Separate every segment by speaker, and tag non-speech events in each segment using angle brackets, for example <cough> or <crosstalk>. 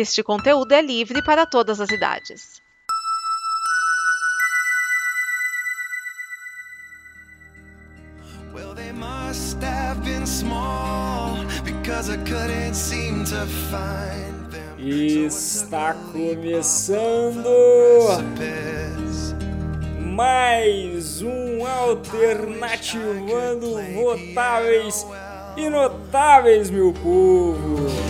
Speaker 1: Este conteúdo é livre para todas as idades.
Speaker 2: Well, they must have been small because I couldn't seem to find them.
Speaker 3: Está começando mais um Alternativando Votáveis e Notáveis, meu povo!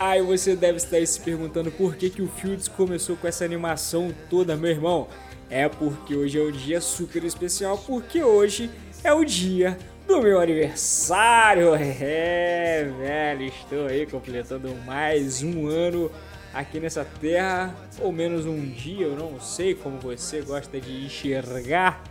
Speaker 3: Aí você deve estar se perguntando por que, que o Fields começou com essa animação toda, meu irmão. É porque hoje é um dia super especial, porque hoje é o dia do meu aniversário. <laughs> É, velho, estou aí completando mais um ano aqui nessa terra, ou menos um dia, eu não sei como você gosta de enxergar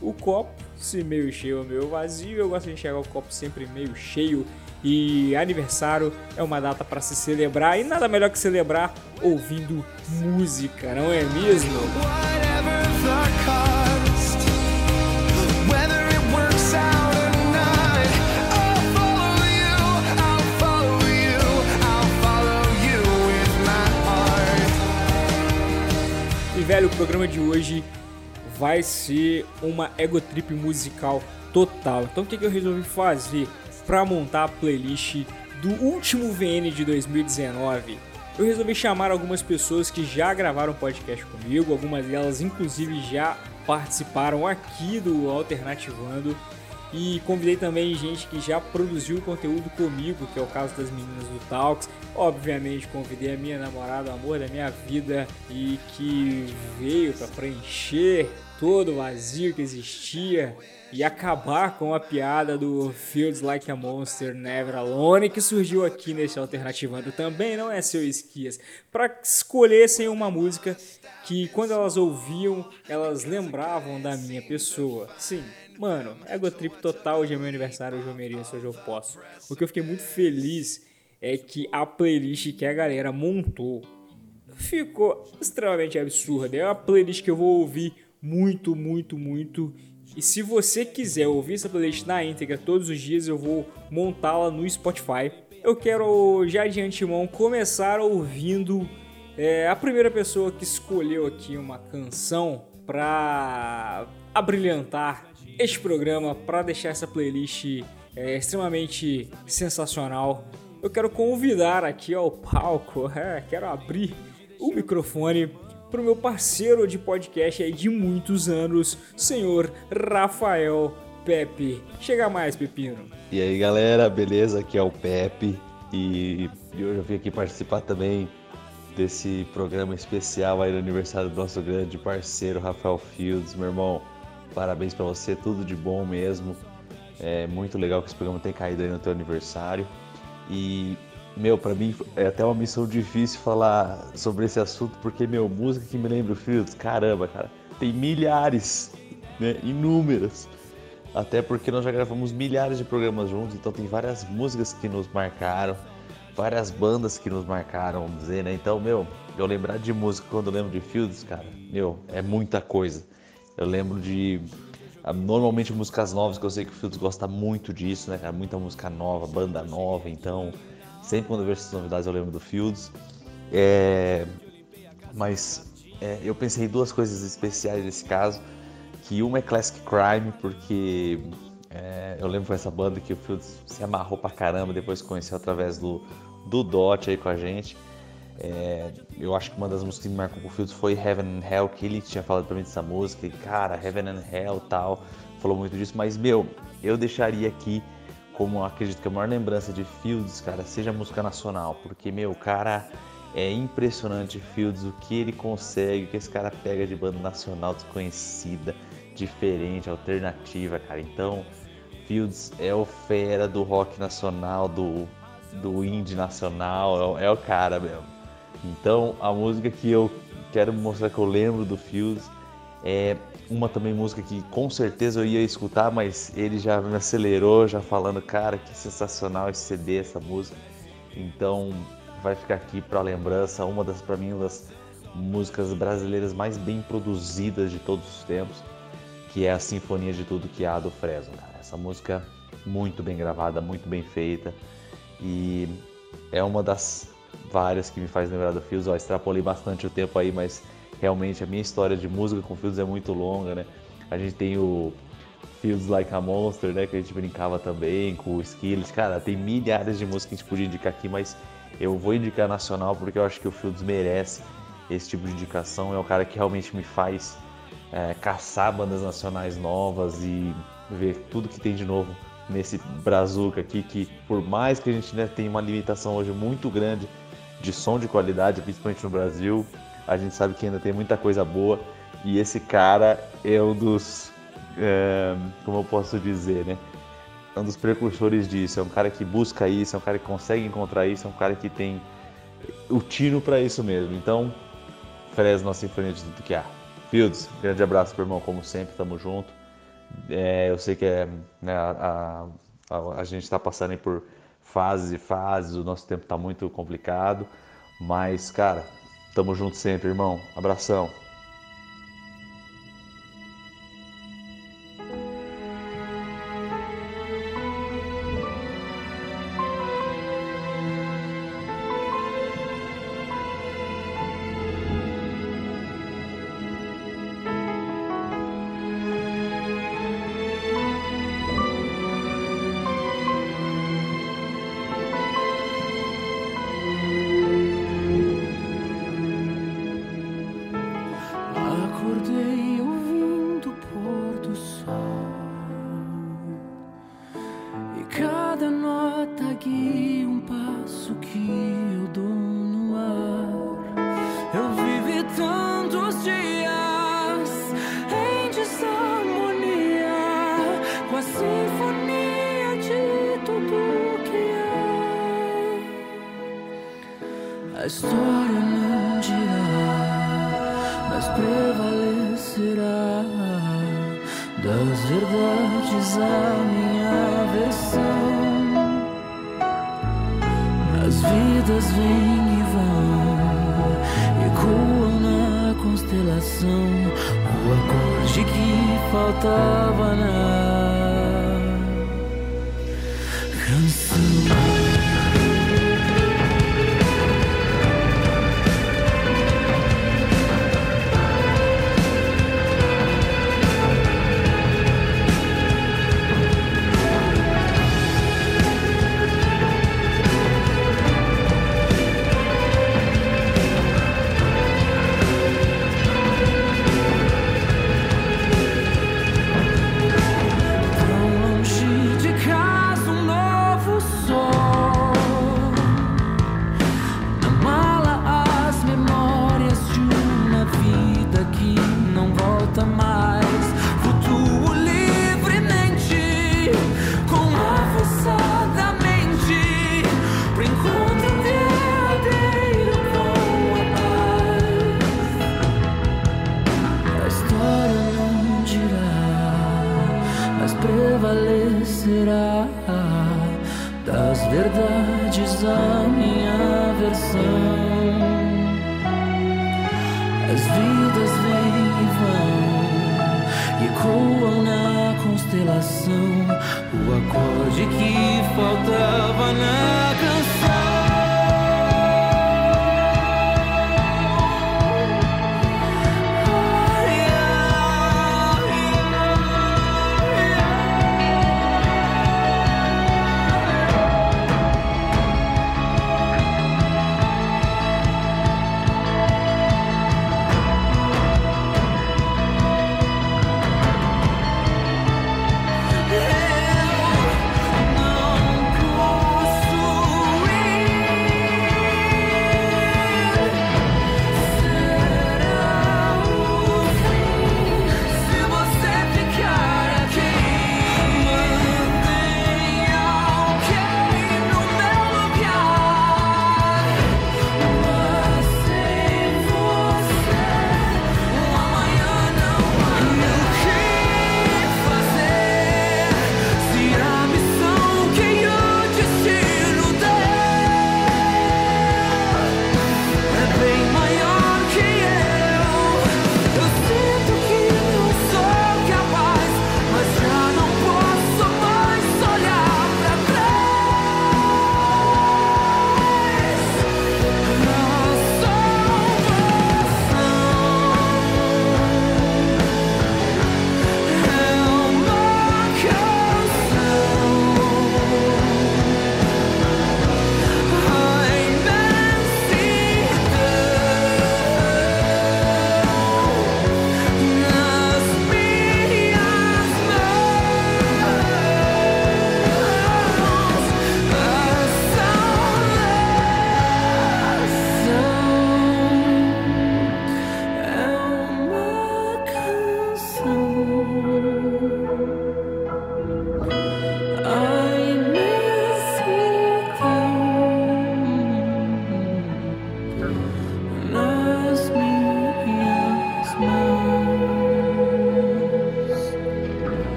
Speaker 3: o copo, se meio cheio ou meio vazio, eu gosto de enxergar o copo sempre meio cheio. E aniversário é uma data para se celebrar e nada melhor que celebrar ouvindo música, não é mesmo?
Speaker 2: whatever
Speaker 3: velho, o programa de hoje vai ser uma ego trip musical total. Então o que, que eu resolvi fazer para montar a playlist do último VN de 2019? Eu resolvi chamar algumas pessoas que já gravaram podcast comigo, algumas delas inclusive já participaram aqui do Alternativando. E convidei também gente que já produziu conteúdo comigo, que é o caso das meninas do Talks. Obviamente convidei a minha namorada, o amor da minha vida, e que veio para preencher todo o vazio que existia e acabar com a piada do Feels Like a Monster Never Alone, que surgiu aqui nesse Alternativando também, não é seu esquias, para escolhessem uma música que quando elas ouviam, elas lembravam da minha pessoa. Sim, mano, ego trip total, hoje é meu aniversário, hoje eu mereço, hoje eu posso. O que eu fiquei muito feliz é que a playlist que a galera montou ficou extremamente absurda. É uma playlist que eu vou ouvir muito, muito, muito. E se você quiser ouvir essa playlist na íntegra todos os dias, eu vou montá-la no Spotify. Eu quero já de antemão começar ouvindo é, a primeira pessoa que escolheu aqui uma canção para abrilhantar este programa, para deixar essa playlist é, extremamente sensacional. Eu quero convidar aqui ao palco, <laughs> é, quero abrir o microfone para o meu parceiro de podcast aí de muitos anos, senhor Rafael Pepe. Chega mais, Pepino.
Speaker 4: E aí galera, beleza? Aqui é o Pepe e hoje eu vim aqui participar também desse programa especial aí do aniversário do nosso grande parceiro Rafael Fields. Meu irmão, parabéns pra você, tudo de bom mesmo. É muito legal que esse programa tenha caído aí no teu aniversário. E, meu, pra mim é até uma missão difícil falar sobre esse assunto, porque, meu, música que me lembra o Fields, caramba, cara, tem milhares, né? Inúmeras. Até porque nós já gravamos milhares de programas juntos, então tem várias músicas que nos marcaram, várias bandas que nos marcaram, vamos dizer, né? Então, meu, eu lembrar de música quando eu lembro de Fields, cara, meu, é muita coisa. Eu lembro de ah, normalmente músicas novas, que eu sei que o Fields gosta muito disso, né, cara? Muita música nova, banda nova, então sempre quando eu vejo essas novidades eu lembro do Fields. É, mas é, eu pensei em duas coisas especiais nesse caso, que uma é Classic Crime, porque é, eu lembro com essa banda que o Fields se amarrou pra caramba, depois conheceu através do, do Dot aí com a gente. É, eu acho que uma das músicas que me marcou com o Fields foi Heaven and Hell, que ele tinha falado pra mim dessa música, e cara, Heaven and Hell tal, falou muito disso, mas meu, eu deixaria aqui como acredito que a maior lembrança de Fields, cara, seja música nacional, porque meu, cara é impressionante Fields, o que ele consegue, o que esse cara pega de banda nacional desconhecida, diferente, alternativa, cara. Então, Fields é o fera do rock nacional, do, do indie nacional, é, é o cara mesmo. Então, a música que eu quero mostrar que eu lembro do Fields é uma também música que com certeza eu ia escutar, mas ele já me acelerou, já falando, cara, que sensacional esse CD, essa música. Então vai ficar aqui para lembrança, uma das para mim das músicas brasileiras mais bem produzidas de todos os tempos, que é a Sinfonia de Tudo que há do Fresno. Cara. Essa música muito bem gravada, muito bem feita e é uma das várias que me faz lembrar do Fields. Eu extrapolei bastante o tempo aí, mas realmente a minha história de música com Fields é muito longa, né? A gente tem o Feels Like a Monster, né? Que a gente brincava também com o Skillet. Cara, tem milhares de músicas que a gente podia indicar aqui, mas eu vou indicar nacional porque eu acho que o Fields merece esse tipo de indicação. É o cara que realmente me faz é, caçar bandas nacionais novas e ver tudo que tem de novo nesse brazuca aqui, que por mais que a gente né, tenha uma limitação hoje muito grande de som de qualidade, principalmente no Brasil, a gente sabe que ainda tem muita coisa boa e esse cara é um dos, é, como eu posso dizer, né? É um dos precursores disso. É um cara que busca isso, é um cara que consegue encontrar isso, é um cara que tem o tino para isso mesmo. Então, Fresno, a sinfonia de tudo que há. Fields, grande abraço, meu irmão, como sempre, tamo junto. É, eu sei que é, né, a, a, a, gente está passando por fases e fases, o nosso tempo está muito complicado, mas, cara, tamo junto sempre, irmão. Abração.
Speaker 5: Prevalecerá das verdades a minha versão. As vidas vêm e vão, ecoam na constelação o acorde que faltava na canção.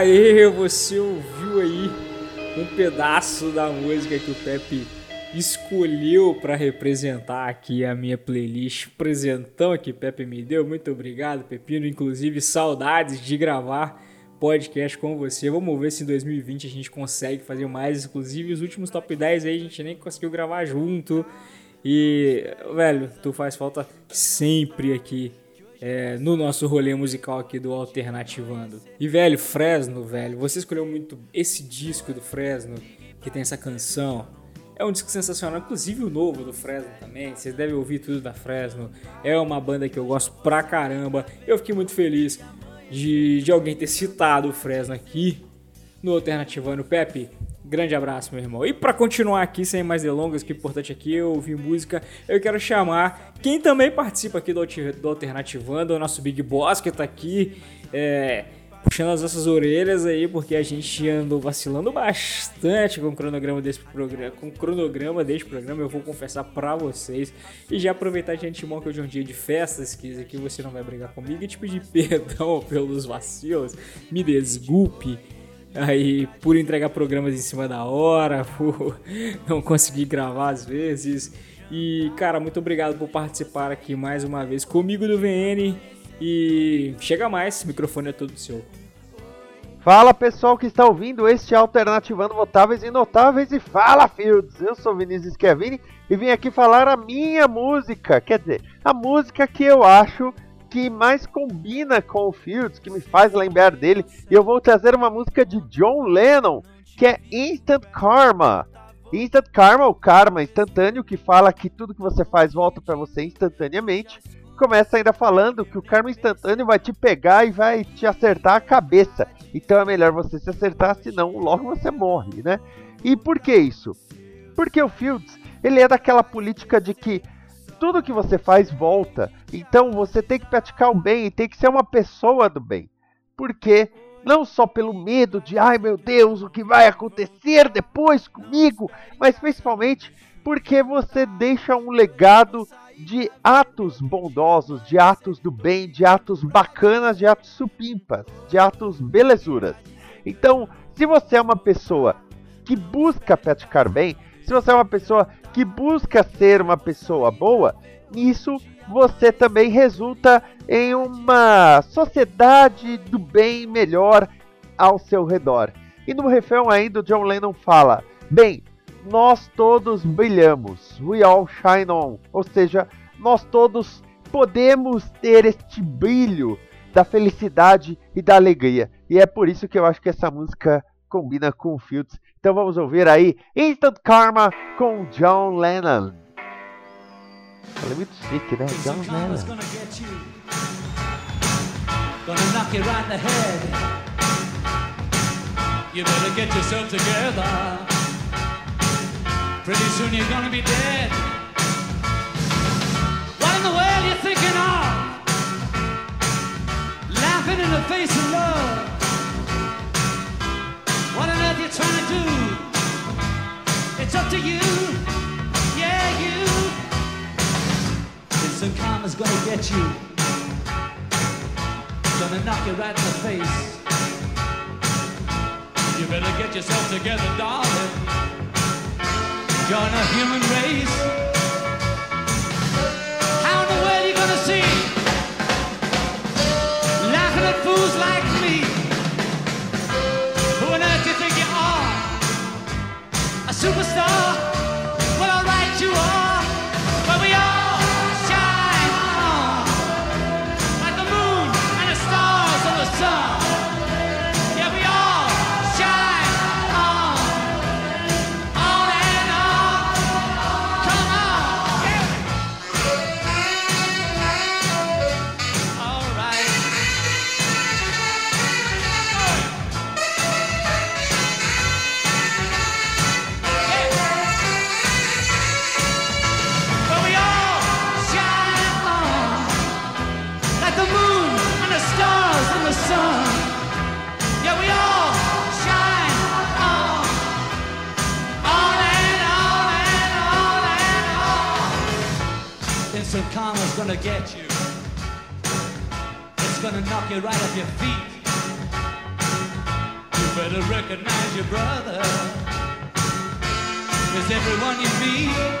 Speaker 3: Aê, você ouviu aí um pedaço da música que o Pepe escolheu para representar aqui a minha playlist, presentão que Pepe me deu. Muito obrigado, Pepino. Inclusive, saudades de gravar podcast com você. Vamos ver se em 2020 a gente consegue fazer mais. Inclusive, os últimos top 10 aí a gente nem conseguiu gravar junto. E, velho, tu faz falta sempre aqui é, no nosso rolê musical aqui do Alternativando. E, velho, Fresno, velho, você escolheu muito esse disco do Fresno, que tem essa canção. É um disco sensacional, inclusive o novo do Fresno também. Vocês devem ouvir tudo da Fresno. É uma banda que eu gosto pra caramba. Eu fiquei muito feliz de, de alguém ter citado o Fresno aqui no Alternativando. Pepe, grande abraço, meu irmão. E para continuar aqui, sem mais delongas, que é importante aqui eu ouvir música, eu quero chamar quem também participa aqui do, do Alternativando, o nosso Big Boss, que tá aqui é, puxando as nossas orelhas aí, porque a gente andou vacilando bastante com o cronograma desse programa, com o cronograma deste programa, eu vou confessar pra vocês. E já aproveitar de antemão que hoje é um dia de festas, que você não vai brigar comigo e te pedir <laughs> perdão pelos vacilos, me desculpe aí por entregar programas em cima da hora, <laughs> por não conseguir gravar às vezes. E, cara, muito obrigado por participar aqui mais uma vez comigo do VN. E chega mais, o microfone é todo seu.
Speaker 6: Fala pessoal que está ouvindo este Alternativando Votáveis e Notáveis e fala Fields! Eu sou Vinícius Schiavini e vim aqui falar a minha música, quer dizer, a música que eu acho que mais combina com o Fields, que me faz lembrar dele, e eu vou trazer uma música de John Lennon, que é Instant Karma. Instant Karma, o karma instantâneo, que fala que tudo que você faz volta para você instantaneamente. Começa ainda falando que o karma instantâneo vai te pegar e vai te acertar a cabeça. Então é melhor você se acertar, senão logo você morre, né? E por que isso? Porque o Fields, ele é daquela política de que tudo que você faz volta. Então você tem que praticar o bem e tem que ser uma pessoa do bem. Porque não só pelo medo de, ai meu Deus, o que vai acontecer depois comigo, mas principalmente porque você deixa um legado de atos bondosos, de atos do bem, de atos bacanas, de atos supimpas, de atos belezuras. Então, se você é uma pessoa que busca praticar bem, se você é uma pessoa que busca ser uma pessoa boa, isso você também resulta em uma sociedade do bem melhor ao seu redor. E no refrão ainda o John Lennon fala: Bem, nós todos brilhamos, we all shine on. Ou seja, nós todos podemos ter este brilho da felicidade e da alegria. E é por isso que eu acho que essa música combina com o Fields. Então vamos ouvir aí Instant Karma com John Lennon. Falei muito chique, né? John Lennon.
Speaker 7: gonna knock you right in the head. You better get yourself together. Pretty soon you're gonna be dead. What in the world you thinking of? Laughing in the face of love. Get you. Gonna knock you right in the face. You better get yourself together, darling. Join a human race. How in the world you gonna see? Laughing at fools like me. Who on earth do you think you are? A superstar? Karma's gonna get you. It's gonna knock you right off your feet. You better recognize your brother. Is everyone you meet?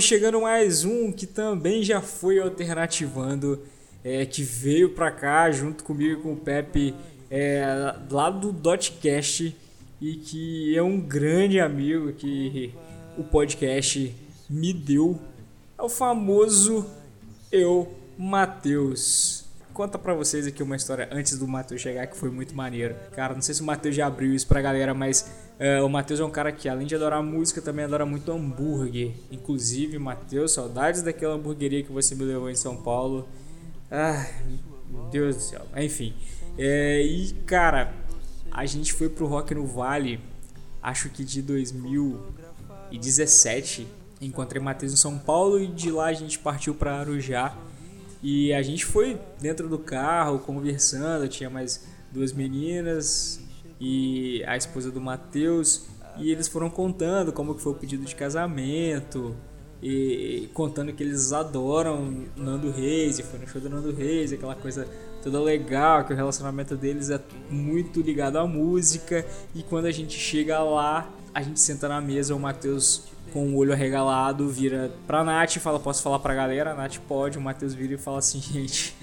Speaker 3: Chegando mais um que também já foi alternativando, é, que veio pra cá junto comigo e com o Pepe, é, lá do Dotcast, e que é um grande amigo que o podcast me deu. É o famoso Eu, Matheus. Conta pra vocês aqui uma história antes do Matheus chegar que foi muito maneiro. Cara, não sei se o Matheus já abriu isso pra galera, mas é, o Matheus é um cara que além de adorar música, também adora muito hambúrguer. Inclusive, Matheus, saudades daquela hamburgueria que você me levou em São Paulo. Ah, Deus do céu. Enfim. É, e cara, a gente foi pro Rock no Vale, acho que de 2017. Encontrei Matheus em São Paulo e de lá a gente partiu para Arujá. E a gente foi dentro do carro conversando, tinha mais duas meninas e a esposa do Matheus e eles foram contando como que foi o pedido de casamento e contando que eles adoram Nando Reis e foi no show do Nando Reis, aquela coisa toda legal, que o relacionamento deles é muito ligado à música e quando a gente chega lá, a gente senta na mesa, o Matheus com o olho arregalado vira pra Nath e fala, posso falar pra galera? A Nath pode, o Matheus vira e fala assim, <laughs> gente,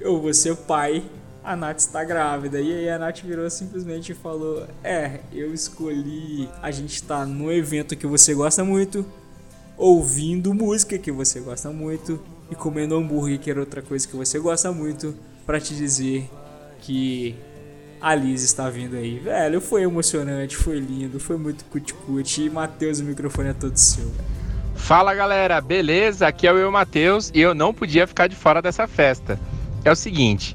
Speaker 3: eu vou ser pai, a Nath está grávida. E aí a Nath virou simplesmente e falou, é, eu escolhi a gente estar no evento que você gosta muito, ouvindo música que você gosta muito e comendo hambúrguer, que era outra coisa que você gosta muito, pra te dizer que a Liz está vindo aí. Velho, foi emocionante, foi lindo, foi muito cuticute. E Matheus, o microfone é todo seu.
Speaker 8: Fala galera, beleza? Aqui é o eu, Matheus, e eu não podia ficar de fora dessa festa. É o seguinte,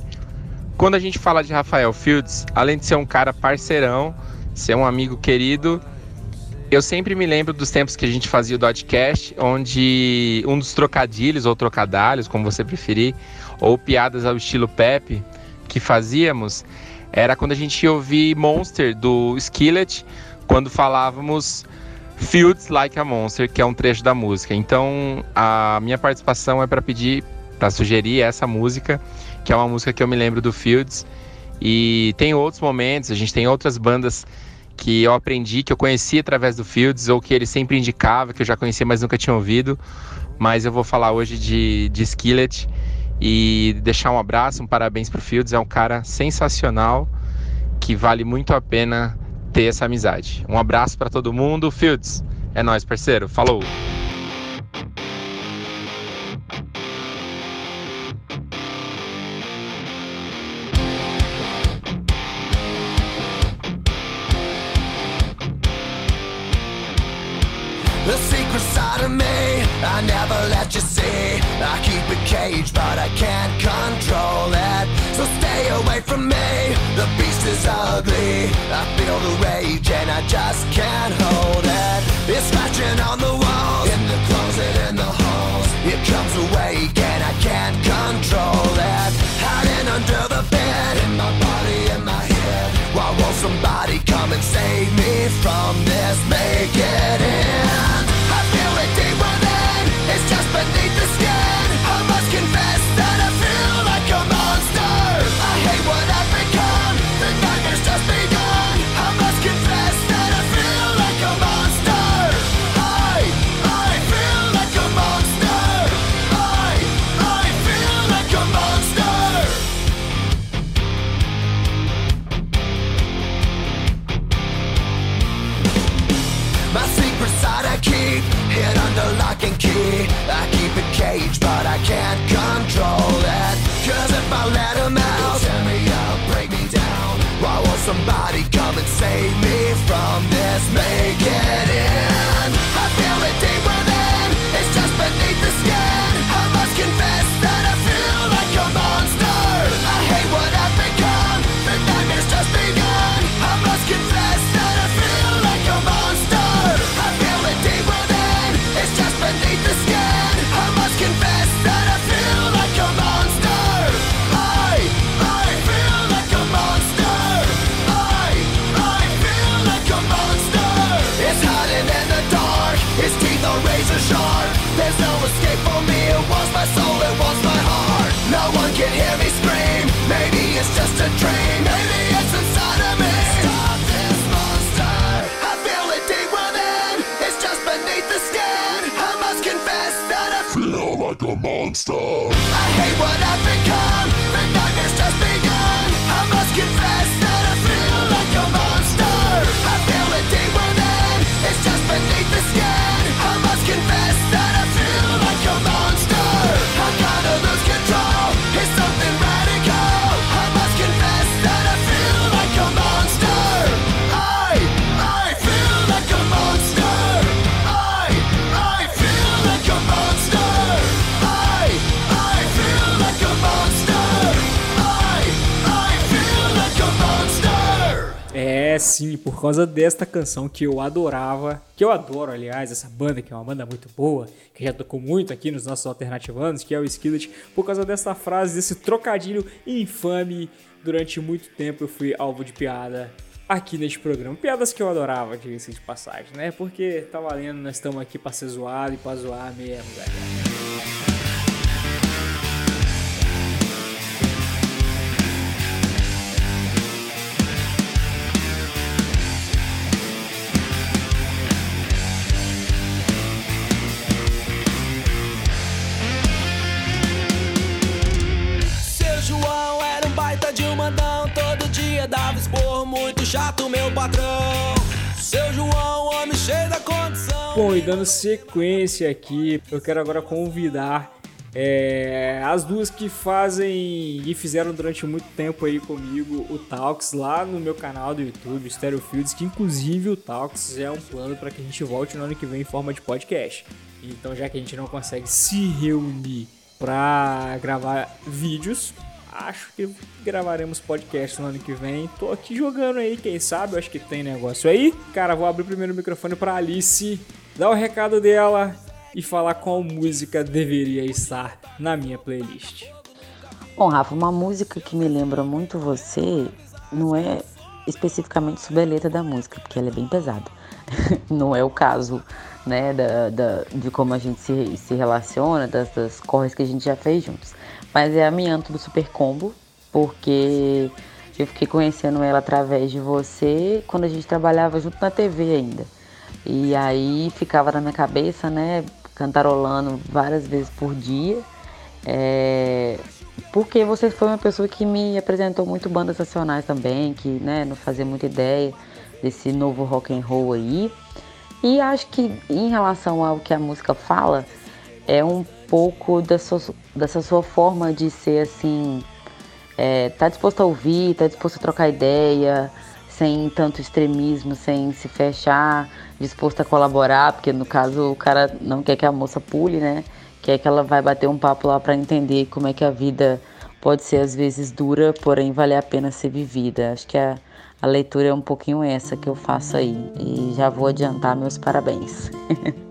Speaker 8: quando a gente fala de Rafael Fields, além de ser um cara parceirão, ser um amigo querido, eu sempre me lembro dos tempos que a gente fazia o Dotcast, onde um dos trocadilhos ou trocadalhos, como você preferir, ou piadas ao estilo Pepe que fazíamos, era quando a gente ia ouvir Monster do Skillet, quando falávamos Fields Like a Monster, que é um trecho da música. Então, a minha participação é para pedir, para sugerir essa música, que é uma música que eu me lembro do Fields. E tem outros momentos, a gente tem outras bandas que eu aprendi, que eu conheci através do Fields, ou que ele sempre indicava, que eu já conhecia, mas nunca tinha ouvido. Mas eu vou falar hoje de, de Skillet e deixar um abraço, um parabéns pro Fields. É um cara sensacional que vale muito a pena ter essa amizade. Um abraço para todo mundo. Fields, é nóis, parceiro. Falou!
Speaker 9: I never let you see. I keep it caged, but I can't control it. So stay away from me. The beast is ugly. I feel the rage and I just can't hold it. It's scratching on the walls, in the closet, in the halls. It comes awake and I can't control it. Hiding under the bed, in my body, in my head. Why won't somebody come and save me from this? Make it end. Just beneath the
Speaker 3: causa desta canção que eu adorava, que eu adoro, aliás, essa banda, que é uma banda muito boa, que já tocou muito aqui nos nossos alternativanos, que é o Skillet, por causa dessa frase, desse trocadilho infame, durante muito tempo eu fui alvo de piada aqui neste programa. Piadas que eu adorava, diga-se de passagem, né? Porque tá valendo, nós estamos aqui pra ser zoado e pra zoar mesmo, galera. Bom, e dando sequência aqui, eu quero agora convidar é, as duas que fazem e fizeram durante muito tempo aí comigo o Talks lá no meu canal do YouTube, Stereo Fields, que inclusive o Talks é um plano para que a gente volte no ano que vem em forma de podcast. Então, já que a gente não consegue se reunir para gravar vídeos, acho que gravaremos podcast no ano que vem. Tô aqui jogando aí, quem sabe, acho que tem negócio aí. Cara, vou abrir primeiro o microfone pra Alice, dar o recado dela e falar qual música deveria estar na minha playlist.
Speaker 10: Bom, Rafa, uma música que me lembra muito você não é especificamente sobre a letra da música, porque ela é bem pesada. <laughs> não é o caso, né, da, da- de como a gente se, se relaciona, das, das corres que a gente já fez juntos. Mas é a Mianto do Super Combo, porque eu fiquei conhecendo ela através de você quando a gente trabalhava junto na TV ainda. E aí ficava na minha cabeça, né, cantarolando várias vezes por dia. É, porque você foi uma pessoa que me apresentou muito bandas nacionais também, que né, não fazia muita ideia desse novo rock and roll aí. E acho que em relação ao que a música fala, é um pouco dessa, sua- dessa sua forma de ser assim, é, tá disposto a ouvir, tá disposto a trocar ideia, sem tanto extremismo, sem se fechar, disposto a colaborar, porque no caso o cara não quer que a moça pule, né? Quer que ela vai bater um papo lá para entender como é que a vida pode ser às vezes dura, porém vale a pena ser vivida. Acho que a, a leitura é um pouquinho essa que eu faço aí. E já vou adiantar meus parabéns. <laughs>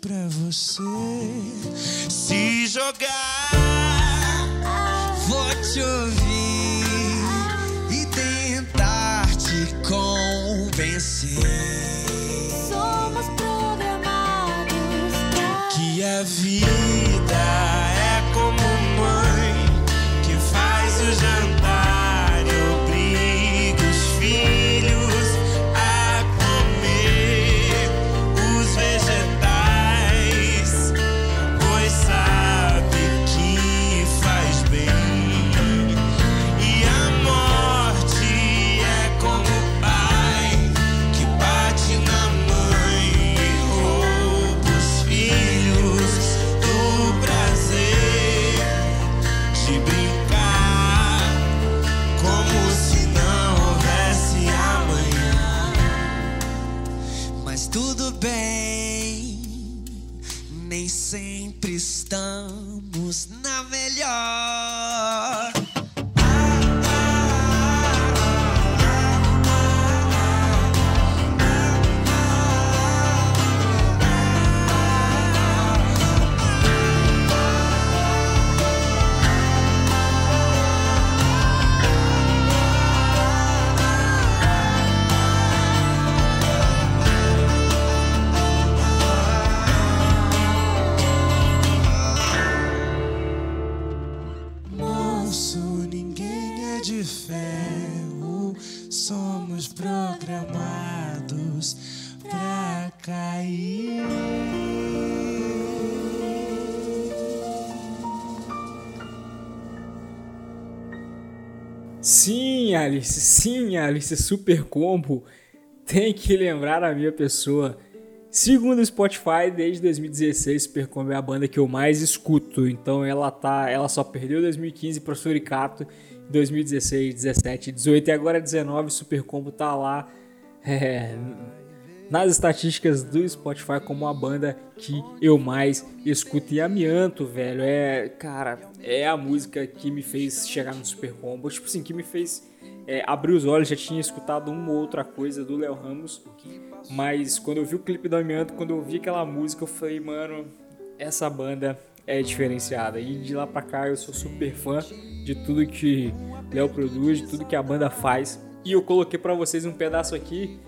Speaker 11: pra você se jogar. Vou te ouvir e tentar te convencer.
Speaker 12: Somos programados
Speaker 11: Que a vida
Speaker 3: Sim, Alice, Super Combo. Tem que lembrar a minha pessoa. Segundo o Spotify, desde 2016, Super Combo é a banda que eu mais escuto. Então ela tá, ela só perdeu 2015 para Suricato, 2016, 17, 18 e agora 19, Super Combo tá lá é, nas estatísticas do Spotify como a banda que eu mais escuto e amianto, velho. É, cara, é a música que me fez chegar no Super Combo, tipo assim, que me fez é, abrir os olhos. Já tinha escutado uma ou outra coisa do Léo Ramos, mas quando eu vi o clipe do Amianto, quando eu vi aquela música, eu falei, mano, essa banda é diferenciada. E de lá pra cá eu sou super fã de tudo que Léo produz, de tudo que a banda faz. E eu coloquei pra vocês um pedaço aqui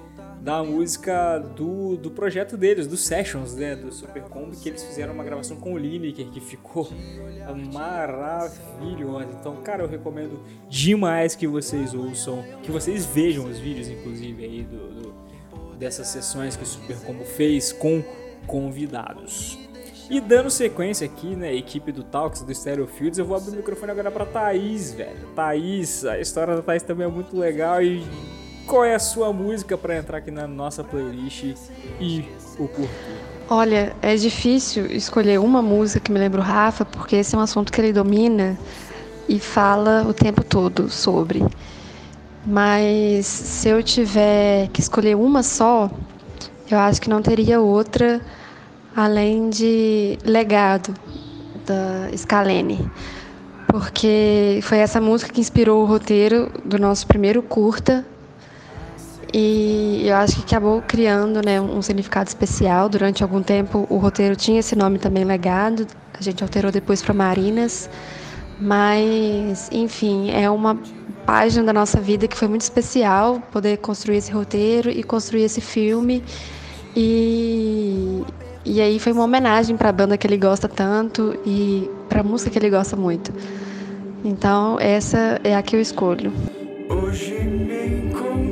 Speaker 3: da música do, do projeto deles, do Sessions, né, do Super Combo, que eles fizeram uma gravação com o Lineker, que ficou maravilhosa. Então, cara, eu recomendo demais que vocês ouçam, que vocês vejam os vídeos, inclusive, aí do, do- dessas sessões que o Super Combo fez com convidados. E dando sequência aqui, né, equipe do Talks, do Stereo Fields, eu vou abrir o microfone agora pra Thaís, velho. Thaís, a história da Thaís também é muito legal e qual é a sua música pra entrar aqui na nossa playlist e o porquê?
Speaker 13: Olha, é difícil escolher uma música que me lembra o Rafa, porque esse é um assunto que ele domina e fala o tempo todo sobre. Mas se eu tiver que escolher uma só, eu acho que não teria outra além de Legado, da Scalene. Porque foi essa música que inspirou o roteiro do nosso primeiro curta, e eu acho que acabou criando né, um significado especial. Durante algum tempo, o roteiro tinha esse nome também, Legado. A gente alterou depois para Marinas. Mas, enfim, é uma página da nossa vida que foi muito especial poder construir esse roteiro e construir esse filme. E, e aí foi uma homenagem para a banda que ele gosta tanto e para a música que ele gosta muito. Então, essa é a que eu escolho.
Speaker 2: Hoje me encontrei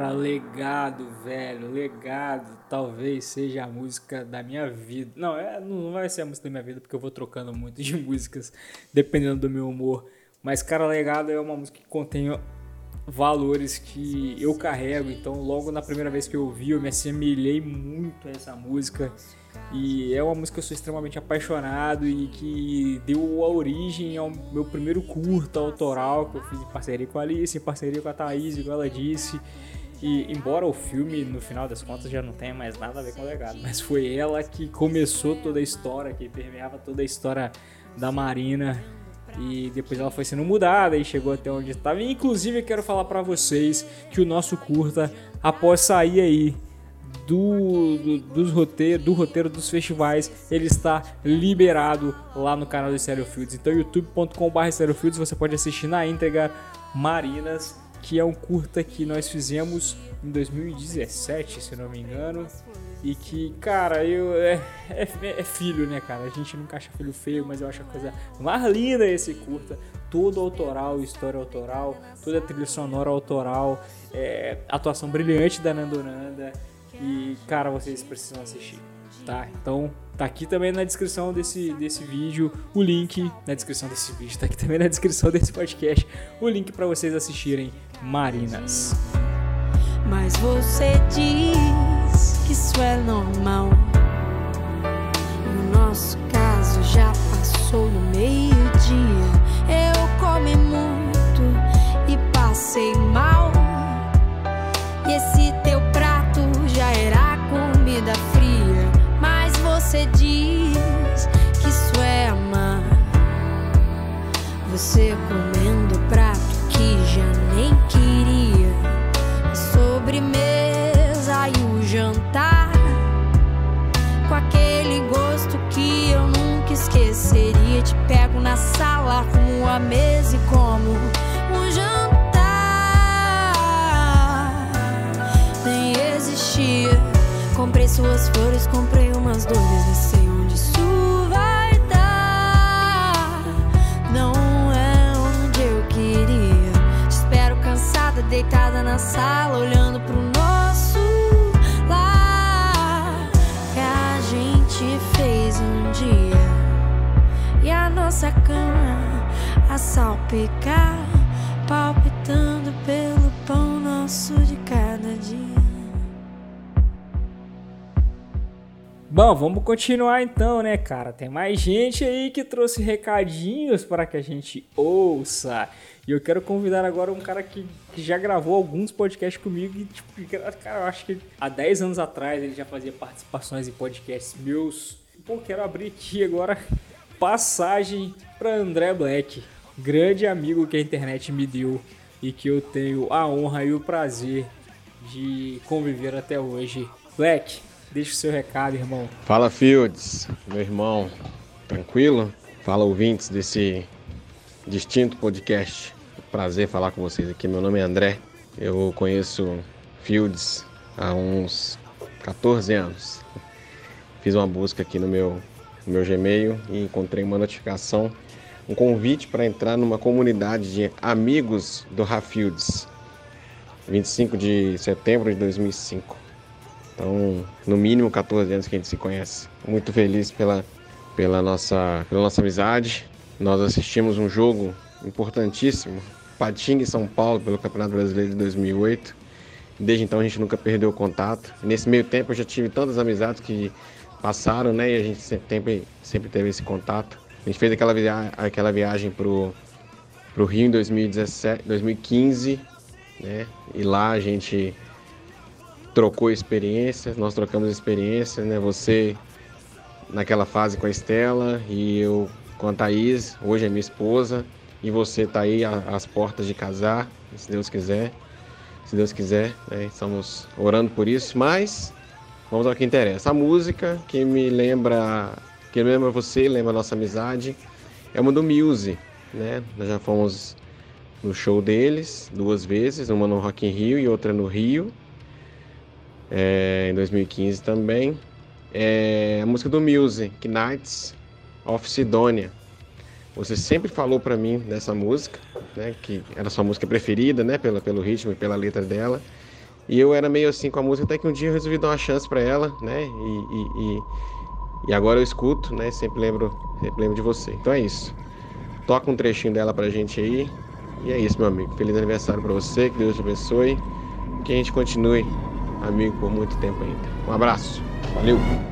Speaker 3: Cara, legado, velho, legado. Talvez seja a música da minha vida. Não, é, não vai ser a música da minha vida, porque eu vou trocando muito <laughs> de músicas, dependendo do meu humor. Mas, cara, legado é uma música que contém valores que eu carrego. Então, logo na primeira vez que eu ouvi, eu me assemelhei muito a essa música. E é uma música que eu sou extremamente apaixonado e que deu a origem ao meu primeiro curta autoral que eu fiz em parceria com a Alice, em parceria com a Thaís, igual ela disse. Embora o filme, no final das contas, já não tenha mais nada a ver com o legado, mas foi ela que começou toda a história, que permeava toda a história da Marina. E depois ela foi sendo mudada e chegou até onde estava. Inclusive, quero falar pra vocês que o nosso curta, após sair aí do, do, dos roteiro, do roteiro dos festivais, ele está liberado lá no canal do Stereo Fields. Então, youtube.com.br Stereo Fields, você pode assistir na íntegra Marinas, que é um curta que nós fizemos em 2017, se não me engano. E que, cara, eu é, é, é filho, né, cara? A gente nunca acha filho feio, mas eu acho a coisa mais linda esse curta. Todo autoral, história autoral, toda trilha sonora autoral, é, atuação brilhante da Nando Nanda. E, cara, vocês precisam assistir, tá? Então, tá aqui também na descrição desse, desse vídeo o link. Na descrição desse vídeo, tá aqui também na descrição desse podcast o link para vocês assistirem Marinas.
Speaker 12: Mas você diz que isso é normal. No nosso caso já passou no meio-dia. Eu comi muito e passei mal. E esse teu prato já era comida fria. Mas você diz que isso é amar. Você comendo jantar com aquele gosto que eu nunca esqueceria. Te pego na sala, arrumo a mesa e como um jantar nem existia. Comprei suas flores, comprei umas dores, nem sei onde isso vai dar. Não é onde eu queria. Te espero cansada, deitada na sala, olhando pro salpicar, palpitando pelo pão nosso de cada dia.
Speaker 3: Bom, vamos continuar então, né, cara? Tem mais gente aí que trouxe recadinhos para que a gente ouça. E eu quero convidar agora um cara que, que já gravou alguns podcasts comigo e, tipo, cara, eu acho que há 10 anos atrás ele já fazia participações em podcasts meus. Pô, quero abrir aqui agora passagem para André Black, grande amigo que a internet me deu e que eu tenho a honra e o prazer de conviver até hoje. Black, deixa o seu recado, irmão.
Speaker 14: Fala Fields, meu irmão, tranquilo? Fala ouvintes desse distinto podcast. Prazer falar com vocês aqui. Meu nome é André. Eu conheço Fields há uns 14 anos. Fiz uma busca aqui no meu, no meu Gmail e encontrei uma notificação, um convite para entrar numa comunidade de amigos do Rafields. 25 de setembro de 2005. Então, no mínimo 14 anos que a gente se conhece. Muito feliz pela, pela, nossa, pela nossa amizade. Nós assistimos um jogo importantíssimo, Patinga e São Paulo, pelo Campeonato Brasileiro de 2008. Desde então a gente nunca perdeu o contato. Nesse meio tempo eu já tive tantas amizades que passaram, né? E a gente sempre, sempre teve esse contato. A gente fez aquela, via aquela viagem pro, pro Rio em 2017, 2015, né? E lá a gente trocou experiências, nós trocamos experiências, né? Você naquela fase com a Estela e eu com a Thaís, hoje é minha esposa, e você tá aí às portas de casar, se Deus quiser. Se Deus quiser, né? estamos orando por isso, mas vamos ao que interessa. A música que me lembra, que lembra você, lembra nossa amizade, é uma do Muse, né? Nós já fomos no show deles duas vezes, uma no Rock in Rio e outra no Rio, é, em 2015 também. É a música do Muse, Nights of Sidonia. Você sempre falou para mim dessa música, né, que era sua música preferida, né, pela, pelo ritmo e pela letra dela. E eu era meio assim com a música, até que um dia eu resolvi dar uma chance para ela, né, e, e, e, e, agora eu escuto, né, sempre lembro, sempre lembro de você. Então é isso. Toca um trechinho dela pra gente aí. E é isso, meu amigo. Feliz aniversário para você, que Deus te abençoe. Que a gente continue amigo por muito tempo ainda. Um abraço. Valeu.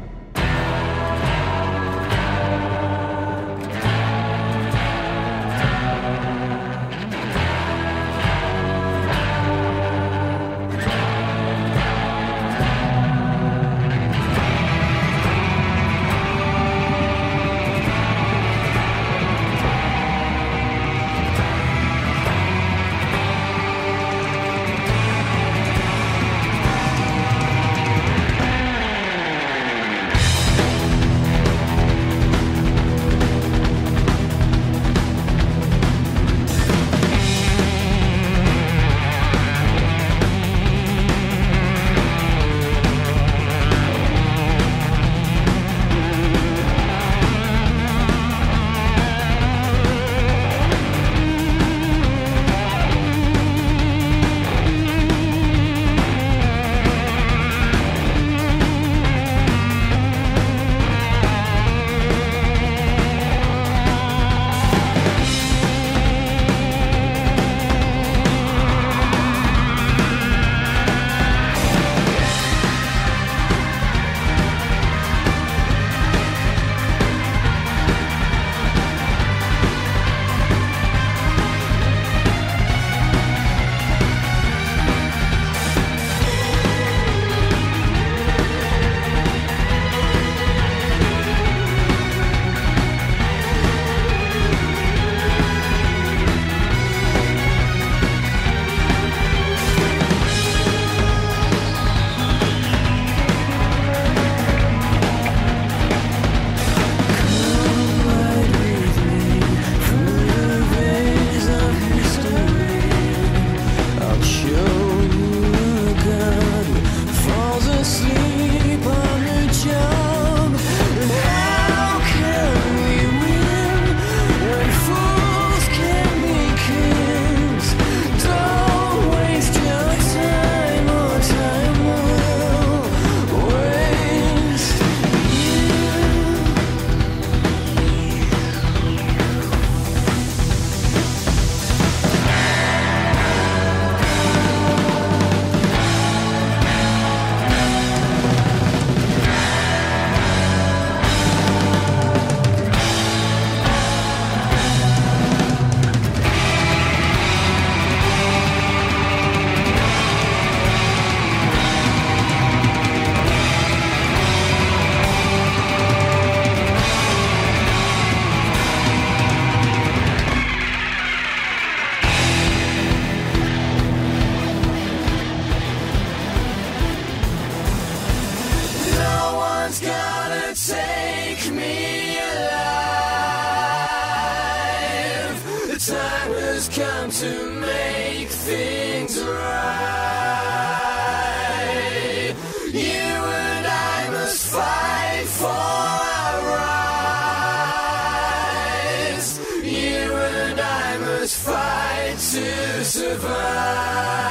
Speaker 2: To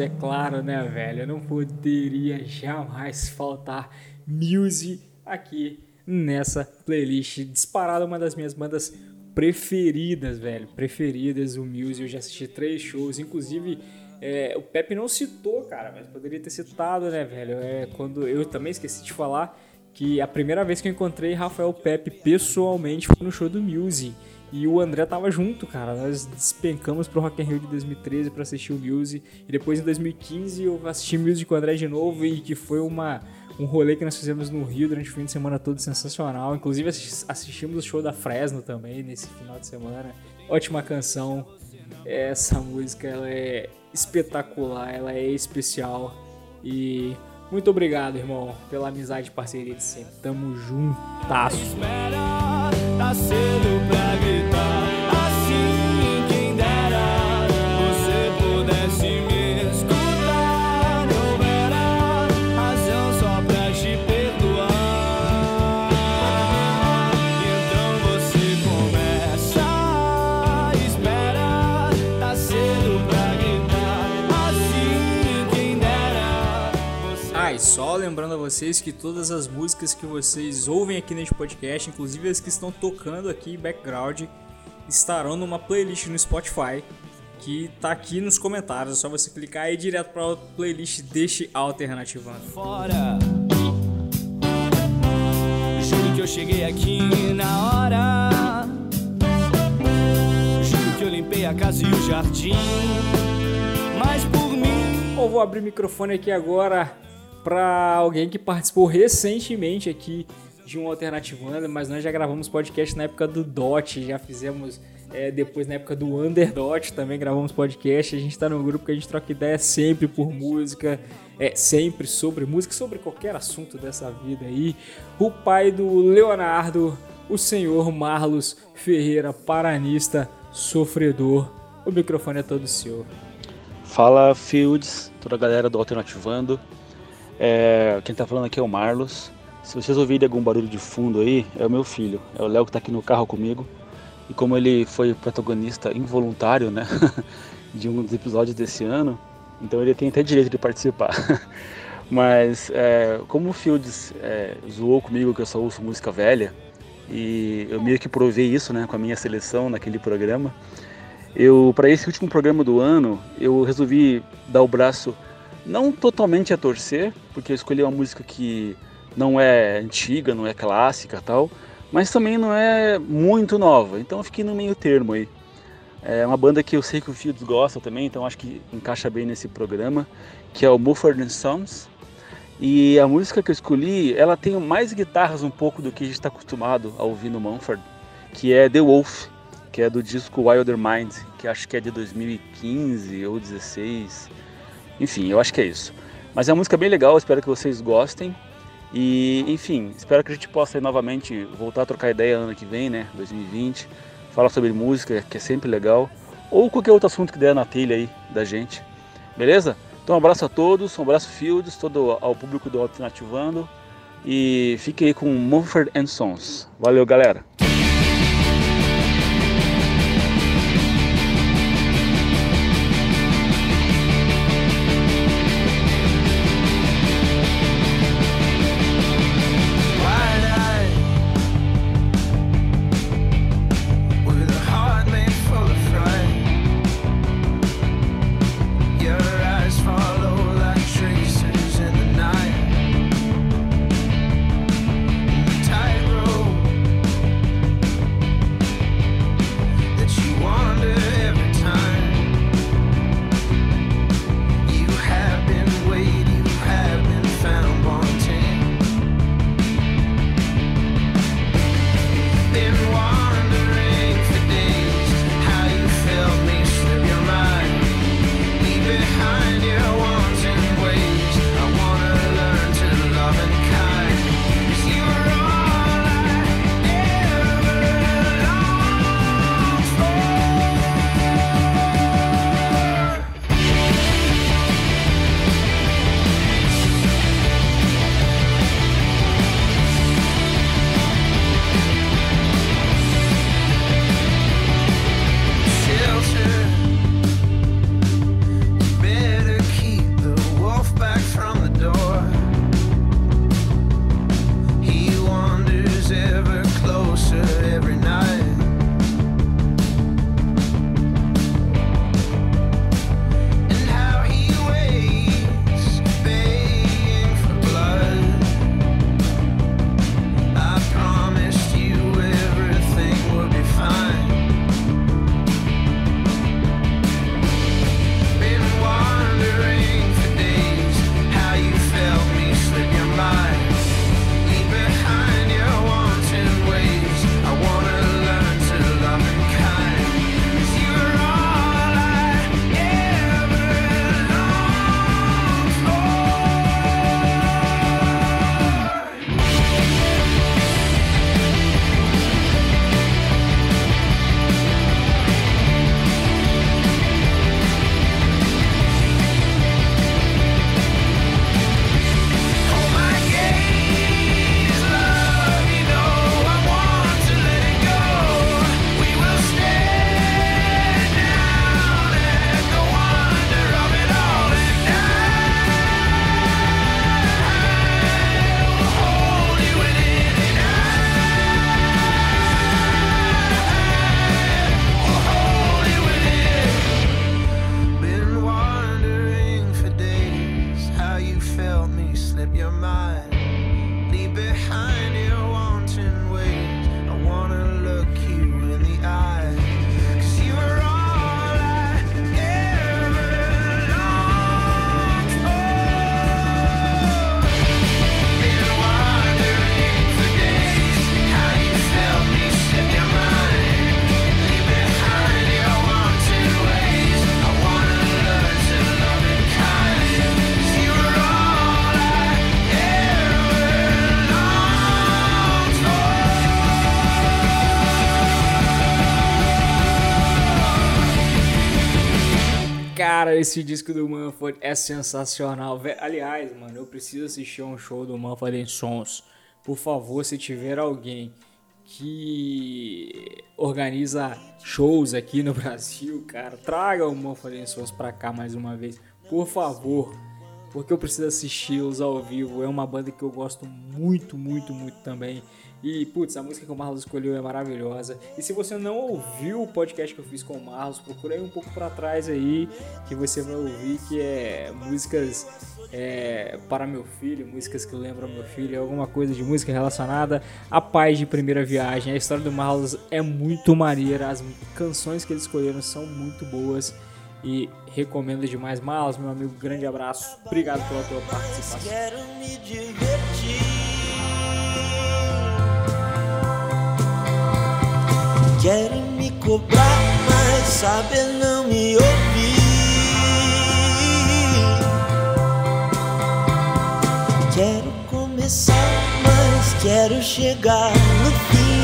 Speaker 3: é claro, né, velho? Não poderia jamais faltar Muse aqui nessa playlist. Disparada uma das minhas bandas preferidas, velho. Preferidas, o Muse. Eu já assisti três shows, inclusive. é, o Pepe não citou, cara, mas poderia ter citado, né, velho? É quando eu também esqueci de falar que a primeira vez que eu encontrei Rafael Pepe pessoalmente foi no show do Muse. E o André tava junto, cara. Nós despencamos pro Rock in Rio de 2013 pra assistir o Muse. E depois em 2015 eu assisti Muse com o André de novo e que foi uma, um rolê que nós fizemos no Rio durante o fim de semana todo sensacional. Inclusive assis- assistimos o show da Fresno também nesse final de semana. Ótima canção. Essa música ela é espetacular, ela é especial. E muito obrigado, irmão, pela amizade e parceria de sempre. Tamo juntasso.
Speaker 2: Tá cedo pra gritar. Só
Speaker 3: lembrando a vocês que todas as músicas que vocês ouvem aqui neste podcast, inclusive as que estão tocando aqui em background, estarão numa playlist no Spotify que tá aqui nos comentários. É só você clicar aí direto para a playlist deste Alternativando.
Speaker 2: fora. Juro que eu cheguei aqui na hora. Juro que eu limpei a casa e o jardim. Mas por mim.
Speaker 3: Eu vou abrir o microfone aqui agora para alguém que participou recentemente aqui de um Alternativando, mas nós já gravamos podcast na época do DOT, já fizemos é, depois na época do Underdot também gravamos podcast. A gente tá num grupo que a gente troca ideia sempre por música, é sempre sobre música, sobre qualquer assunto dessa vida aí. O pai do Leonardo, o senhor Marlos Ferreira, paranista, sofredor. O microfone é todo seu.
Speaker 15: Fala Fields, toda a galera do Alternativando. É, quem tá falando aqui é o Marlos. Se vocês ouvirem algum barulho de fundo aí, é o meu filho. É o Léo que tá aqui no carro comigo. E como ele foi protagonista involuntário, né? <laughs> de um dos episódios desse ano, então ele tem até direito de participar. <laughs> Mas é, como o Fields é, zoou comigo que eu só ouço música velha, e eu meio que provei isso né, com a minha seleção naquele programa, eu para esse último programa do ano, eu resolvi dar o braço não totalmente a torcer, porque eu escolhi uma música que não é antiga, não é clássica tal, mas também não é muito nova, então eu fiquei no meio termo aí. É uma banda que eu sei que o Fields gosta também, então acho que encaixa bem nesse programa, que é o Mumford Sons. E a música que eu escolhi, ela tem mais guitarras um pouco do que a gente está acostumado a ouvir no Mumford, que é The Wolf, que é do disco Wilder Mind, que acho que é de 2015 ou 16. Enfim, eu acho que é isso. Mas é uma música bem legal, espero que vocês gostem. E, enfim, espero que a gente possa novamente voltar a trocar ideia ano que vem, né, 2020. Falar sobre música, que é sempre legal. Ou qualquer outro assunto que der na telha aí da gente. Beleza? Então um abraço a todos, um abraço Fields, todo ao público do Alternativando. E fique aí com Mumford Sons. Valeu, galera!
Speaker 3: Esse disco do Manford é sensacional. Aliás, mano, eu preciso assistir um show do Manford Sons. Por favor, se tiver alguém que organiza shows aqui no <laughs> Brasil, cara. Traga o Morphogen Sons pra cá mais uma vez, por favor. Porque eu preciso assisti-los ao vivo. É uma banda que eu gosto muito, muito, muito também. E, putz, a música que o Marlos escolheu é maravilhosa. E se você não ouviu o podcast que eu fiz com o Marlos, procura aí um pouco pra trás aí, que você vai ouvir que é músicas é, para meu filho, músicas que lembram meu filho, alguma coisa de música relacionada à paz de primeira viagem. A história do Marlos é muito maneira, as canções que eles escolheram são muito boas e recomendo demais. Marlos, meu amigo, grande abraço. Obrigado pela tua participação.
Speaker 11: Querem me cobrar, mas sabem não me ouvir. Quero começar, mas quero chegar no fim.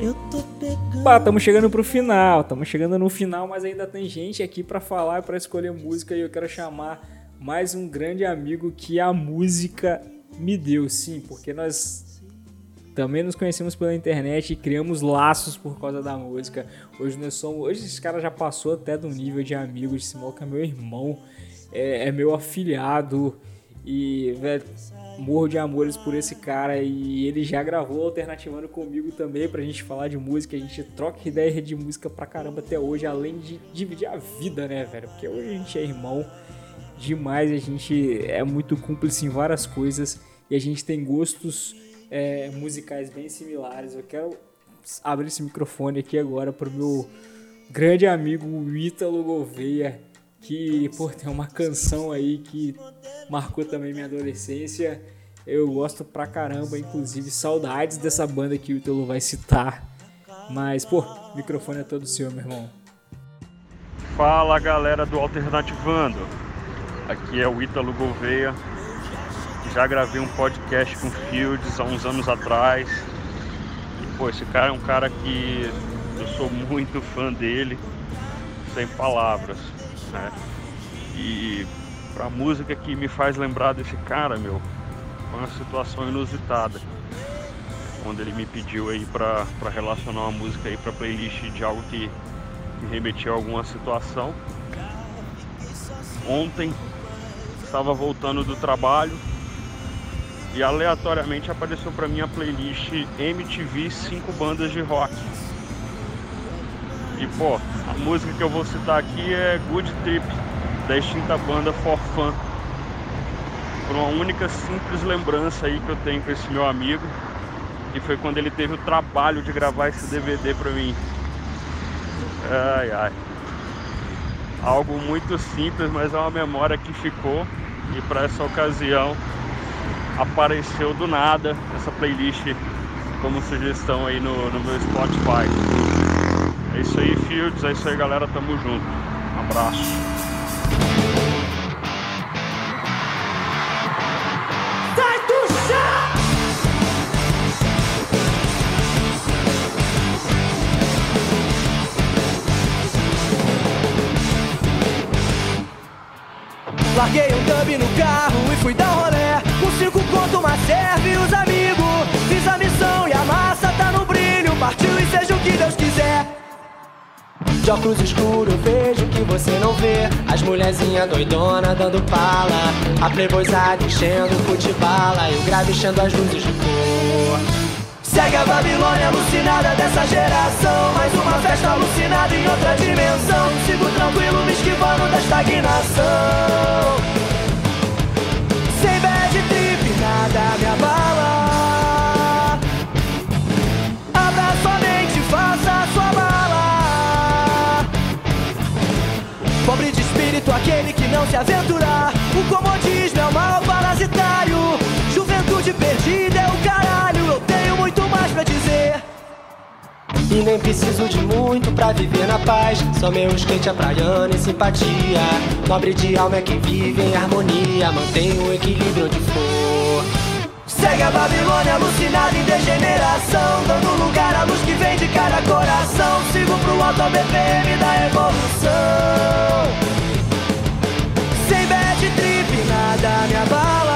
Speaker 11: Eu tô pegando.
Speaker 3: Pá, estamos chegando pro final, estamos chegando no final, mas ainda tem gente aqui pra falar pra escolher música e eu quero chamar mais um grande amigo que a música me deu, sim, porque nós também nos conhecemos pela internet e criamos laços por causa da música. Hoje nós somos, hoje esse cara já passou até do nível de amigo de Simoca, é meu irmão, é, é meu afilhado e velho, morro de amores por esse cara e ele já gravou alternativando comigo também pra gente falar de música, a gente troca ideia de música pra caramba até hoje, além de dividir a vida, né, velho? Porque hoje a gente é irmão demais, a gente é muito cúmplice em várias coisas e a gente tem gostos é, musicais bem similares. Eu quero abrir esse microfone aqui agora pro meu grande amigo Ítalo Gouveia, que pô, tem uma canção aí que marcou também minha adolescência. Eu gosto pra caramba, inclusive saudades dessa banda que o Ítalo vai citar. Mas, pô, o microfone é todo seu, meu irmão.
Speaker 16: Fala galera do Alternativando, aqui é o Ítalo Gouveia. Já gravei um podcast com Fields há uns anos atrás. E pô, esse cara é um cara que eu sou muito fã dele, sem palavras, né? E pra música que me faz lembrar desse cara, meu, foi uma situação inusitada. Quando ele me pediu aí pra, pra relacionar uma música aí pra playlist de algo que me remetia a alguma situação. Ontem estava voltando do trabalho e aleatoriamente apareceu para mim a playlist MTV 5 bandas de rock. E pô, a música que eu vou citar aqui é Good Trip, da extinta banda For Fun. Por uma única simples lembrança aí que eu tenho com esse meu amigo, que foi quando ele teve o trabalho de gravar esse DVD para mim. Ai ai. Algo muito simples, mas é uma memória que ficou e para essa ocasião apareceu do nada essa playlist como sugestão aí no, no meu Spotify. É isso aí, Fields, é isso aí, galera, tamo junto. Um abraço.
Speaker 9: Larguei um dub no carro e fui dar um serve os amigos. Fiz a missão e a massa tá no brilho. Partiu e seja o que Deus quiser. De óculos escuro vejo que você não vê As mulherzinha doidona dando pala A playboyzada enchendo o cu de bala E o grave enchendo as luzes de cor Segue a Babilônia alucinada dessa geração Mais uma festa alucinada em outra dimensão Sigo tranquilo me esquivando da estagnação nada me abala Abra sua mente, faça sua mala Pobre de espírito, aquele que não se aventurar O comodismo é o mal parasitário. Juventude perdida é o caralho. Eu tenho muito mais pra dizer. E nem preciso de muito pra viver na paz. Só meu skate, a praiana e simpatia. Nobre de alma é quem vive em harmonia. Mantém o equilíbrio onde for Segue a Babilônia alucinada em degeneração Dando lugar à luz que vem de cada coração. Sigo pro alto BPM da evolução. Sem bad trip nada me abala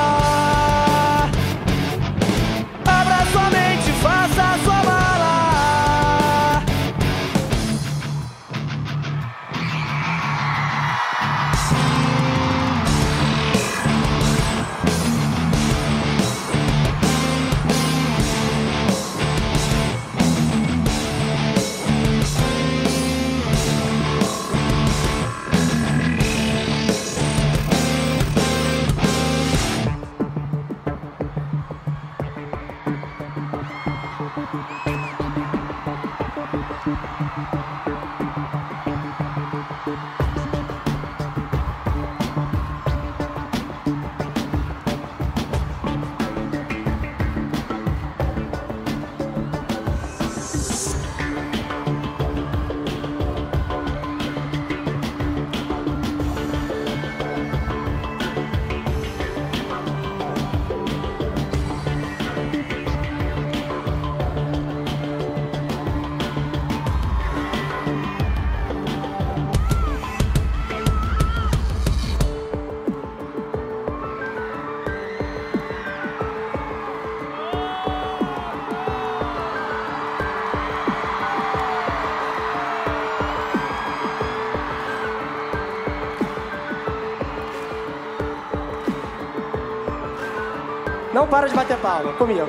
Speaker 9: para de bater palma comigo.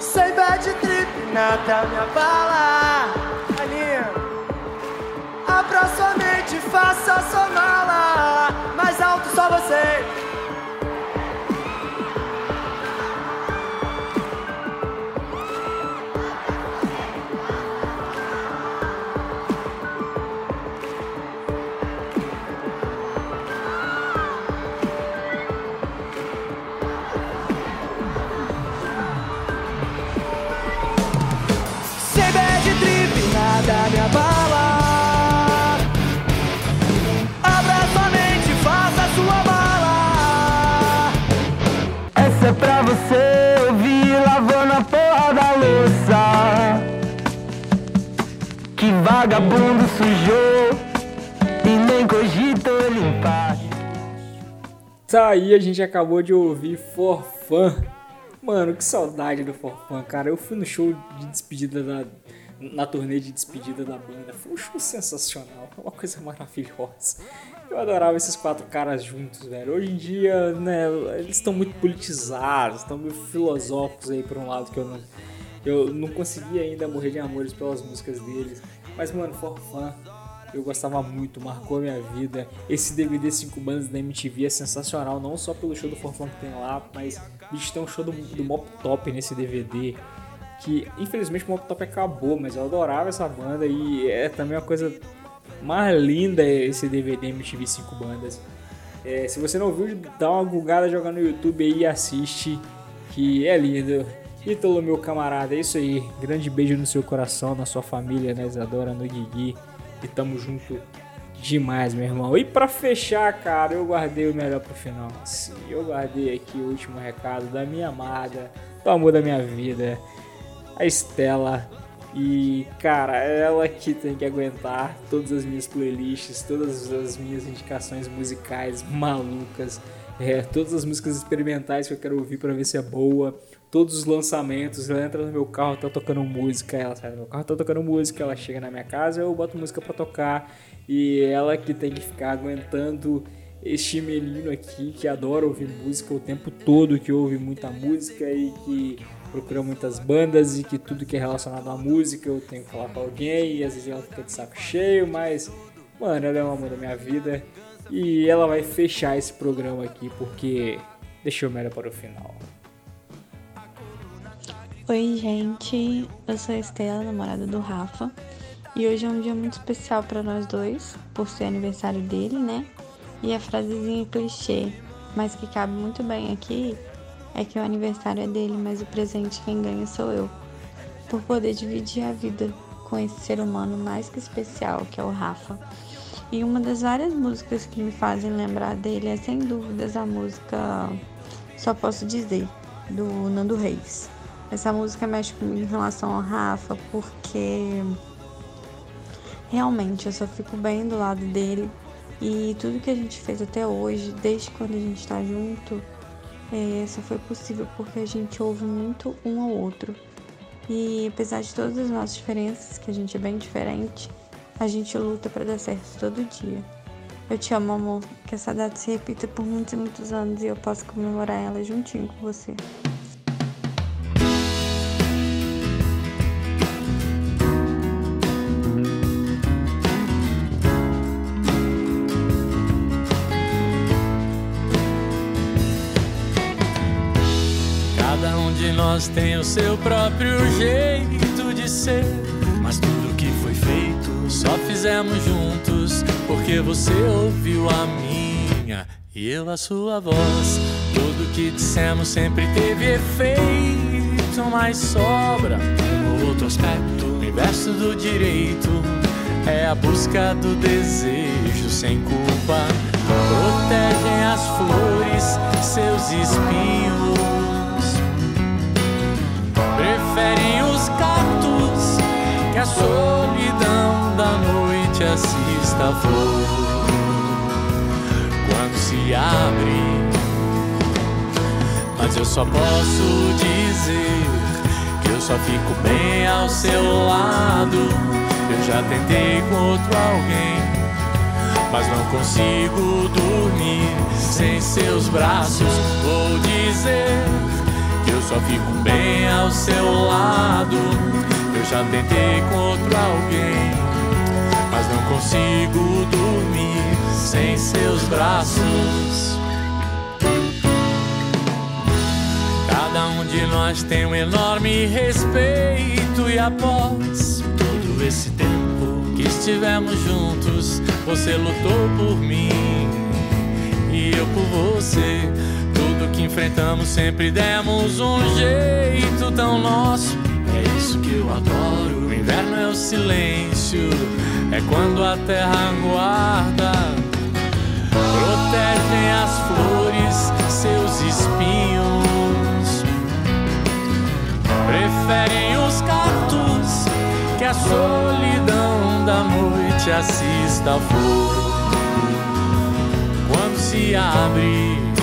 Speaker 9: Sem bad trip, nada me abala. Aninha. Abra sua mente, faça sua mala. Mais alto só você. Você ouvir lavando a porra da louça. Que vagabundo sujou e nem cogitou limpar.
Speaker 3: Tá aí, a gente acabou de ouvir Forfã. Mano, que saudade do Forfã, cara. Eu fui no show de despedida da. Na turnê de despedida da banda. Foi um show sensacional. Uma coisa maravilhosa. Eu adorava esses quatro caras juntos, velho. Hoje em dia, né, eles estão muito politizados, estão muito filosóficos aí por um lado que eu não. Eu não consegui ainda morrer de amores pelas músicas deles. Mas, mano, Forfã, eu gostava muito, marcou a minha vida. Esse DVD 5 bandas da MTV é sensacional, não só pelo show do Forfã que tem lá, mas bicho, tem um show do, do Mop Top nesse DVD. Que infelizmente o Mop Top acabou, mas eu adorava essa banda e é também uma coisa mais linda esse DVD MTV 5 bandas. É, se você não viu, dá uma gulgada joga no YouTube aí e assiste, que é lindo. Ítalo, meu camarada, é isso aí. Grande beijo no seu coração, na sua família, na Isadora, no Guigui. E tamo junto demais, meu irmão. E pra fechar, cara, eu guardei o melhor pro final. Sim, eu guardei aqui o último recado da minha amada, do amor da minha vida, a Estela. E, cara, ela que tem que aguentar todas as minhas playlists, todas as minhas indicações musicais malucas, é, todas as músicas experimentais que eu quero ouvir pra ver se é boa, todos os lançamentos. Ela entra no meu carro, tá tocando música, ela sai do meu carro, tá tocando música, ela chega na minha casa, eu boto música pra tocar. E ela que tem que ficar aguentando este menino aqui que adora ouvir música o tempo todo, que ouve muita música e que procura muitas bandas e que tudo que é relacionado à música eu tenho que falar pra alguém e às vezes ela fica de saco cheio, mas mano, ela é o amor da minha vida e ela vai fechar esse programa aqui porque deixou melhor para o final.
Speaker 17: Oi, gente. Eu sou a Estela, namorada do Rafa. E hoje é um dia muito especial para nós dois, por ser aniversário dele, né? E a frasezinha clichê, mas que cabe muito bem aqui, é que o aniversário é dele, mas o presente quem ganha sou eu. Por poder dividir a vida com esse ser humano mais que especial, que é o Rafa. E uma das várias músicas que me fazem lembrar dele é sem dúvidas a música Só Posso Dizer, do Nando Reis. Essa música mexe comigo em relação ao Rafa, porque realmente eu só fico bem do lado dele e tudo que a gente fez até hoje, desde quando a gente tá junto, é, só foi possível porque a gente ouve muito um ao outro. E apesar de todas as nossas diferenças, que a gente é bem diferente, a gente luta para dar certo todo dia. Eu te amo, amor. Que essa data se repita por muitos e muitos anos e eu possa comemorar ela juntinho com você.
Speaker 18: Nós tem o seu próprio jeito de ser. Mas tudo que foi feito só fizemos juntos. Porque você ouviu a minha e eu a sua voz. Tudo que dissemos sempre teve efeito. Mas sobra um outro aspecto. O inverso do direito é a busca do desejo sem culpa. Protegem as flores, seus espinhos. Os que a solidão da noite assista a flor. Quando se abre, mas eu só posso dizer que eu só fico bem ao seu lado. Eu já tentei com outro alguém, mas não consigo dormir sem seus braços. Vou dizer só fico bem ao seu lado. Eu já tentei com outro alguém, mas não consigo dormir sem seus braços. Cada um de nós tem um enorme respeito e após todo esse tempo que estivemos juntos, você lutou por mim e eu por você. Tudo que enfrentamos sempre demos um jeito tão nosso. É isso que eu adoro. O inverno é o silêncio, é quando a terra guarda. Protegem as flores, seus espinhos. Preferem os cactos que a solidão da noite assista a flor quando se abre.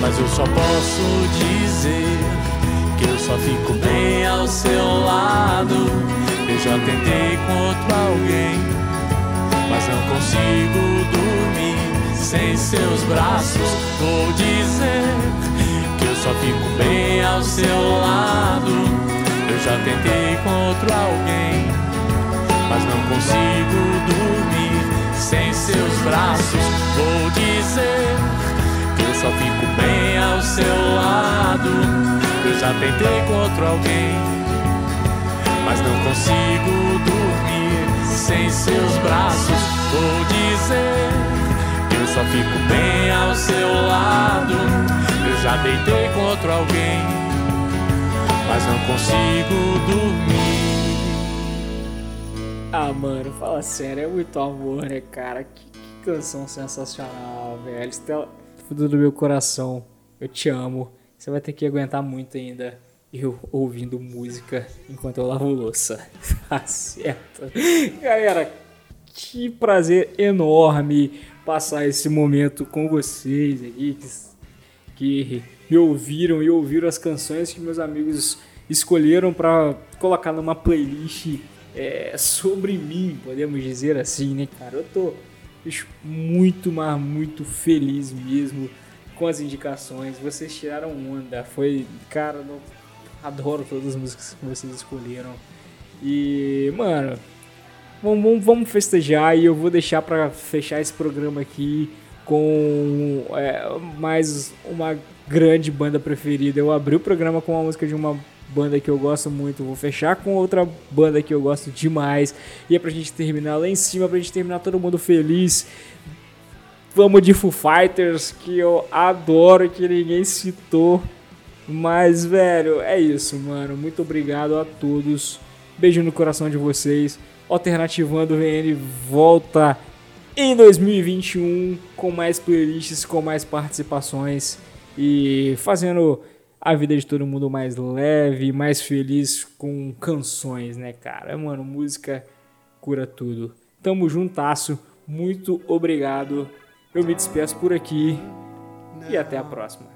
Speaker 18: Mas eu só posso dizer que eu só fico bem ao seu lado. Eu já tentei com outro alguém, mas não consigo dormir sem seus braços. Vou dizer que eu só fico bem ao seu lado. Eu já tentei com outro alguém, mas não consigo dormir sem seus braços. Vou dizer bem ao seu lado. Eu já tentei com outro alguém, mas não consigo dormir sem seus braços. Vou dizer que eu só fico bem ao seu lado. Eu já deitei com outro alguém, mas não consigo dormir.
Speaker 3: Ah, mano, fala sério, é muito amor, né, cara? Que, que canção sensacional, velho. Estela, fundo do meu coração, eu te amo. Você vai ter que aguentar muito ainda eu ouvindo música enquanto eu lavo louça. <laughs> tá certo. Galera, que prazer enorme passar esse momento com vocês aqui, que, que me ouviram e ouviram as canções que meus amigos escolheram para colocar numa playlist é, sobre mim, podemos dizer assim, né, cara? Eu tô bicho, muito, mas muito feliz mesmo com as indicações. Vocês tiraram onda, foi, cara, eu adoro todas as músicas que vocês escolheram. E, mano, vamos, vamos, vamos festejar e eu vou deixar para fechar esse programa aqui com é, mais uma grande banda preferida. Eu abri o programa com uma música de uma banda que eu gosto muito, vou fechar com outra banda que eu gosto demais. E é pra gente terminar lá em cima, pra gente terminar todo mundo feliz. Vamos de Foo Fighters, que eu adoro, que ninguém citou. Mas, velho, é isso, mano. Muito obrigado a todos. Beijo no coração de vocês. Alternativando VN volta em 2021 com mais playlists, com mais participações e fazendo a vida de todo mundo mais leve, mais feliz com canções, né, cara? Mano, música cura tudo. Tamo juntasso. Muito obrigado. Eu me despeço por aqui e até a próxima.